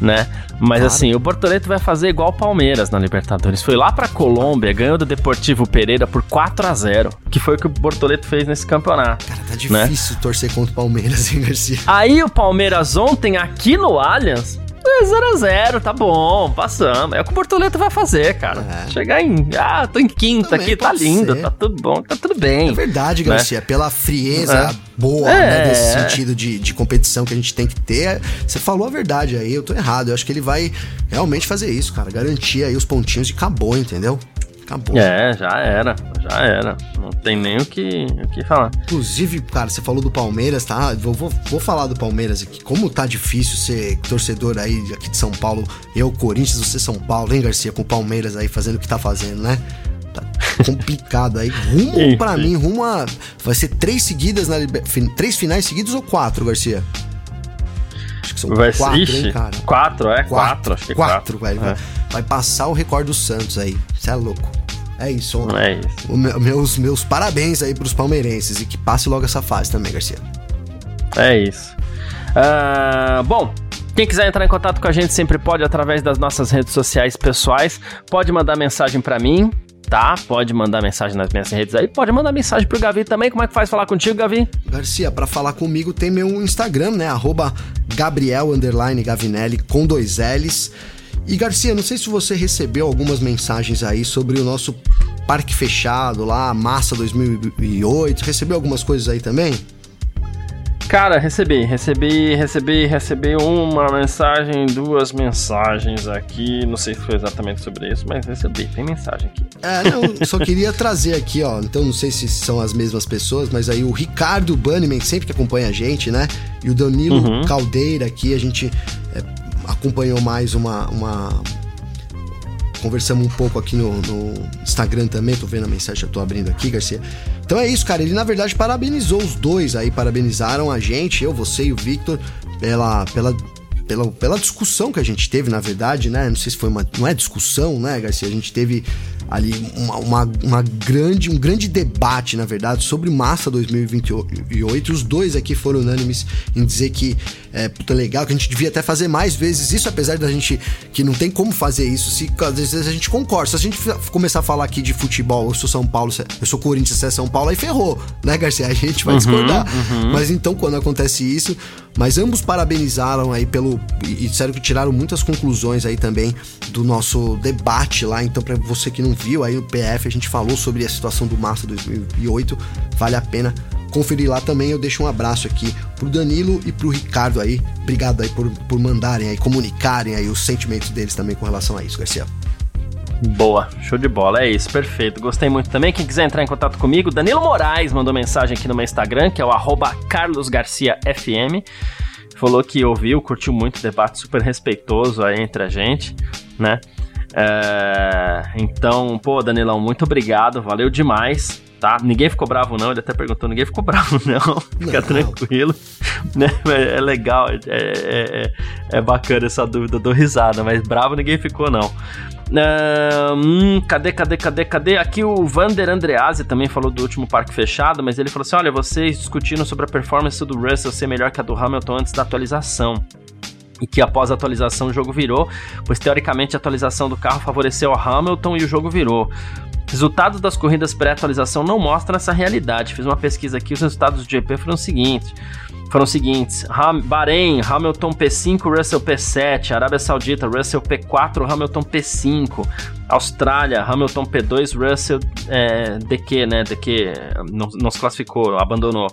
né? Mas claro. assim, o Bortoleto vai fazer igual o Palmeiras na Libertadores. Foi lá pra Colômbia, ganhou do Deportivo Pereira por 4 a 0 que foi o que o Bortoleto fez nesse campeonato. Cara, tá né? difícil né? torcer contra o Palmeiras, hein, Garcia? Aí o Palmeiras ontem, aqui no Allianz, 0x0, tá bom, passamos. É o que o Bortoleto vai fazer, cara. É. Chegar em. Ah, tô em quinta Também aqui, tá lindo, ser. tá tudo bom, tá tudo bem. É verdade, né? Garcia. Né? Pela frieza é. boa, é. né, nesse sentido de, de competição que a gente tem que ter. Você falou a verdade aí, eu tô errado. Eu acho que ele vai realmente fazer isso, cara. Garantir aí os pontinhos e acabou, entendeu? Acabou. É, já era, já era. Não tem nem o que, o que falar. Inclusive, cara, você falou do Palmeiras, tá? Vou, vou, vou falar do Palmeiras aqui. Como tá difícil ser torcedor aí aqui de São Paulo. Eu, Corinthians, você São Paulo, hein, Garcia? Com o Palmeiras aí fazendo o que tá fazendo, né? Tá complicado aí. Rumo pra mim, rumo a. Vai ser três seguidas na Três finais seguidos ou quatro, Garcia? Que são vai quatro, ixi, hein, cara? Quatro, é? Quatro, quatro acho que é quatro. quatro. Vai, é. vai passar o recorde do Santos aí. Você é louco. É isso. É isso. O, meus, meus parabéns aí pros palmeirenses e que passe logo essa fase também, Garcia. É isso. Uh, bom, quem quiser entrar em contato com a gente sempre pode através das nossas redes sociais pessoais. Pode mandar mensagem para mim, tá? Pode mandar mensagem nas minhas redes aí. Pode mandar mensagem pro Gavi também. Como é que faz falar contigo, Gavi? Garcia, para falar comigo tem meu Instagram, né? Arroba Gavinelli com dois L's. E Garcia, não sei se você recebeu algumas mensagens aí sobre o nosso parque fechado lá, Massa 2008. Recebeu algumas coisas aí também? Cara, recebi, recebi, recebi, recebi uma mensagem, duas mensagens aqui. Não sei se foi exatamente sobre isso, mas recebi, tem mensagem aqui. É, não, só queria trazer aqui, ó. Então não sei se são as mesmas pessoas, mas aí o Ricardo Banniman, sempre que acompanha a gente, né? E o Danilo uhum. Caldeira aqui, a gente é, acompanhou mais uma, uma conversamos um pouco aqui no, no, Instagram também, tô vendo a mensagem que eu tô abrindo aqui, Garcia. Então é isso, cara. Ele na verdade parabenizou os dois aí, parabenizaram a gente, eu, você e o Victor, pela, pela, pela, pela discussão que a gente teve, na verdade, né? Não sei se foi uma. Não é discussão, né, Garcia? A gente teve ali uma, uma, uma, grande, um grande debate, na verdade, sobre Massa 2028. Os dois aqui foram unânimes em dizer que é puta legal, que a gente devia até fazer mais vezes isso, apesar da gente que não tem como fazer isso, se às vezes a gente concorda. Se a gente começar a falar aqui de futebol, eu sou São Paulo, eu sou Corinthians, você é São Paulo, aí ferrou, né, Garcia? A gente vai uhum, discordar. Uhum. Mas então, quando acontece isso, mas ambos parabenizaram aí pelo. E disseram que tiraram muitas conclusões aí também do nosso debate lá. Então, para você que não viu, aí o PF a gente falou sobre a situação do Massa 2008. Vale a pena conferir lá também. Eu deixo um abraço aqui pro Danilo e pro Ricardo aí. Obrigado aí por, por mandarem aí, comunicarem aí os sentimentos deles também com relação a isso, Garcia. Boa, show de bola, é isso, perfeito. Gostei muito também. Quem quiser entrar em contato comigo, Danilo Moraes mandou mensagem aqui no meu Instagram, que é o carlosgarciafm. Falou que ouviu, curtiu muito o debate, super respeitoso aí entre a gente, né? É, então, pô, Danilão, muito obrigado, valeu demais, tá? Ninguém ficou bravo, não. Ele até perguntou: ninguém ficou bravo, não. Fica não. tranquilo, né? É, legal, é, é, é, é bacana essa dúvida, dou risada, mas bravo ninguém ficou, não. Hum, cadê, cadê, cadê, cadê? Aqui o Vander Andreazzi também falou do último parque fechado, mas ele falou assim: olha, vocês discutiram sobre a performance do Russell ser melhor que a do Hamilton antes da atualização. E que após a atualização o jogo virou, pois teoricamente a atualização do carro favoreceu a Hamilton e o jogo virou. Resultados das corridas pré-atualização não mostram essa realidade. Fiz uma pesquisa aqui, os resultados do GP foram os seguintes. Foram os seguintes: Ham Bahrein, Hamilton P5, Russell P7, Arábia Saudita, Russell P4, Hamilton P5, Austrália, Hamilton P2, Russell é, DQ, né? DQ não, não se classificou, abandonou.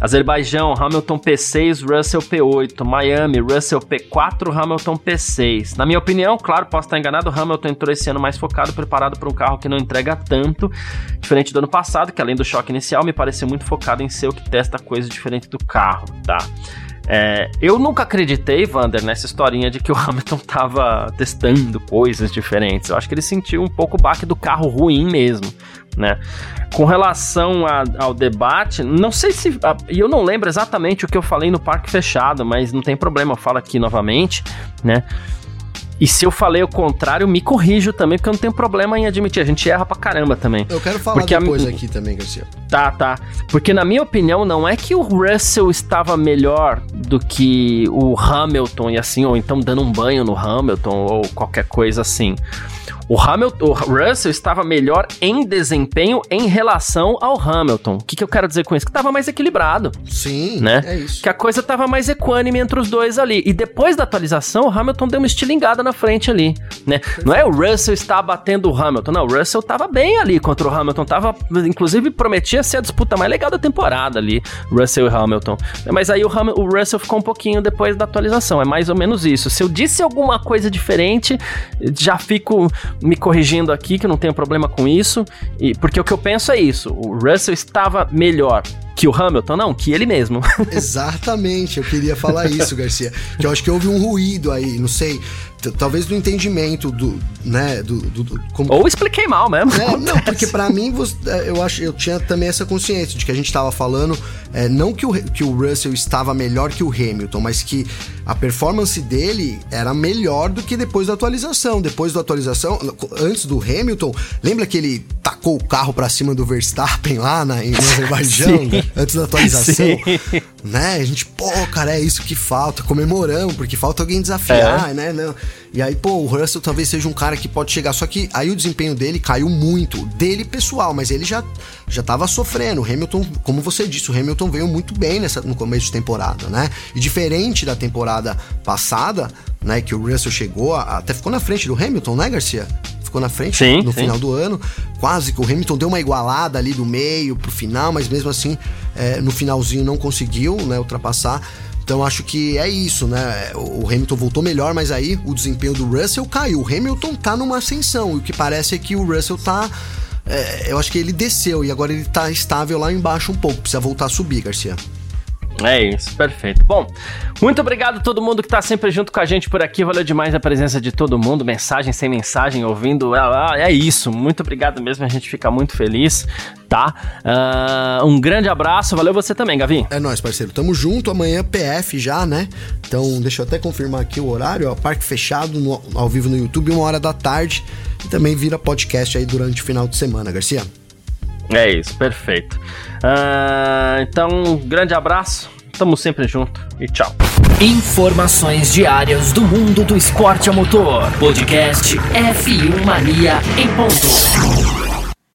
Azerbaijão, Hamilton P6, Russell P8. Miami, Russell P4, Hamilton P6. Na minha opinião, claro, posso estar enganado, Hamilton entrou esse ano mais focado, preparado para um carro que não entrega tanto, diferente do ano passado, que além do choque inicial, me pareceu muito focado em ser o que testa coisa diferente do carro, tá? É, eu nunca acreditei, Vander, nessa historinha de que o Hamilton tava testando coisas diferentes. Eu acho que ele sentiu um pouco o baque do carro ruim mesmo, né? Com relação a, ao debate, não sei se. E eu não lembro exatamente o que eu falei no parque fechado, mas não tem problema, eu falo aqui novamente, né? E se eu falei o contrário, me corrijo também, porque eu não tenho problema em admitir. A gente erra pra caramba também. Eu quero falar porque depois a... aqui também, Garcia. Tá, tá. Porque na minha opinião, não é que o Russell estava melhor do que o Hamilton e assim, ou então dando um banho no Hamilton ou qualquer coisa assim. O Hamilton, o Russell estava melhor em desempenho em relação ao Hamilton. O que, que eu quero dizer com isso? Que estava mais equilibrado. Sim, né? é isso. Que a coisa estava mais equânime entre os dois ali. E depois da atualização, o Hamilton deu uma estilingada na frente ali, né? Não é o Russell está batendo o Hamilton, não. O Russell estava bem ali contra o Hamilton. Tava, inclusive, prometia ser a disputa mais legal da temporada ali, Russell e Hamilton. Mas aí o, Ham o Russell ficou um pouquinho depois da atualização. É mais ou menos isso. Se eu disse alguma coisa diferente, já fico me corrigindo aqui, que eu não tenho problema com isso, e porque o que eu penso é isso: o Russell estava melhor que o Hamilton, não, que ele mesmo. Exatamente, eu queria falar isso, Garcia. Que eu acho que houve um ruído aí, não sei, talvez do entendimento do, né, do, do, do como... Ou expliquei mal mesmo. É, não, porque para mim você, é, eu acho, eu tinha também essa consciência de que a gente estava falando, é, não que o, que o Russell estava melhor que o Hamilton, mas que a performance dele era melhor do que depois da atualização. Depois da atualização, antes do Hamilton, lembra que ele tacou o carro para cima do Verstappen lá na, em Azerbaijão, né? Antes da atualização? Sim. Né? A gente, pô, cara, é isso que falta, comemoramos, porque falta alguém desafiar, é. né? Não. E aí, pô, o Russell talvez seja um cara que pode chegar, só que aí o desempenho dele caiu muito, dele pessoal, mas ele já, já tava sofrendo. O Hamilton, como você disse, o Hamilton veio muito bem nessa, no começo de temporada, né? E diferente da temporada passada, né, que o Russell chegou, até ficou na frente do Hamilton, né, Garcia? Ficou na frente sim, no sim. final do ano. Quase que o Hamilton deu uma igualada ali do meio pro final, mas mesmo assim, é, no finalzinho não conseguiu né, ultrapassar. Então acho que é isso, né? O Hamilton voltou melhor, mas aí o desempenho do Russell caiu. O Hamilton tá numa ascensão, e o que parece é que o Russell tá. É, eu acho que ele desceu e agora ele tá estável lá embaixo um pouco. Precisa voltar a subir, Garcia. É isso, perfeito. Bom, muito obrigado a todo mundo que está sempre junto com a gente por aqui. Valeu demais a presença de todo mundo, mensagem sem mensagem, ouvindo. É, isso, muito obrigado mesmo. A gente fica muito feliz, tá? Uh, um grande abraço, valeu você também, Gavin. É nóis, parceiro. Tamo junto. Amanhã PF já, né? Então, deixa eu até confirmar aqui o horário. Ó, parque fechado no, ao vivo no YouTube, uma hora da tarde. E também vira podcast aí durante o final de semana, Garcia. É isso, perfeito. Uh, então, um grande abraço, tamo sempre junto e tchau. Informações diárias do mundo do esporte a motor. Podcast F1 Mania em ponto.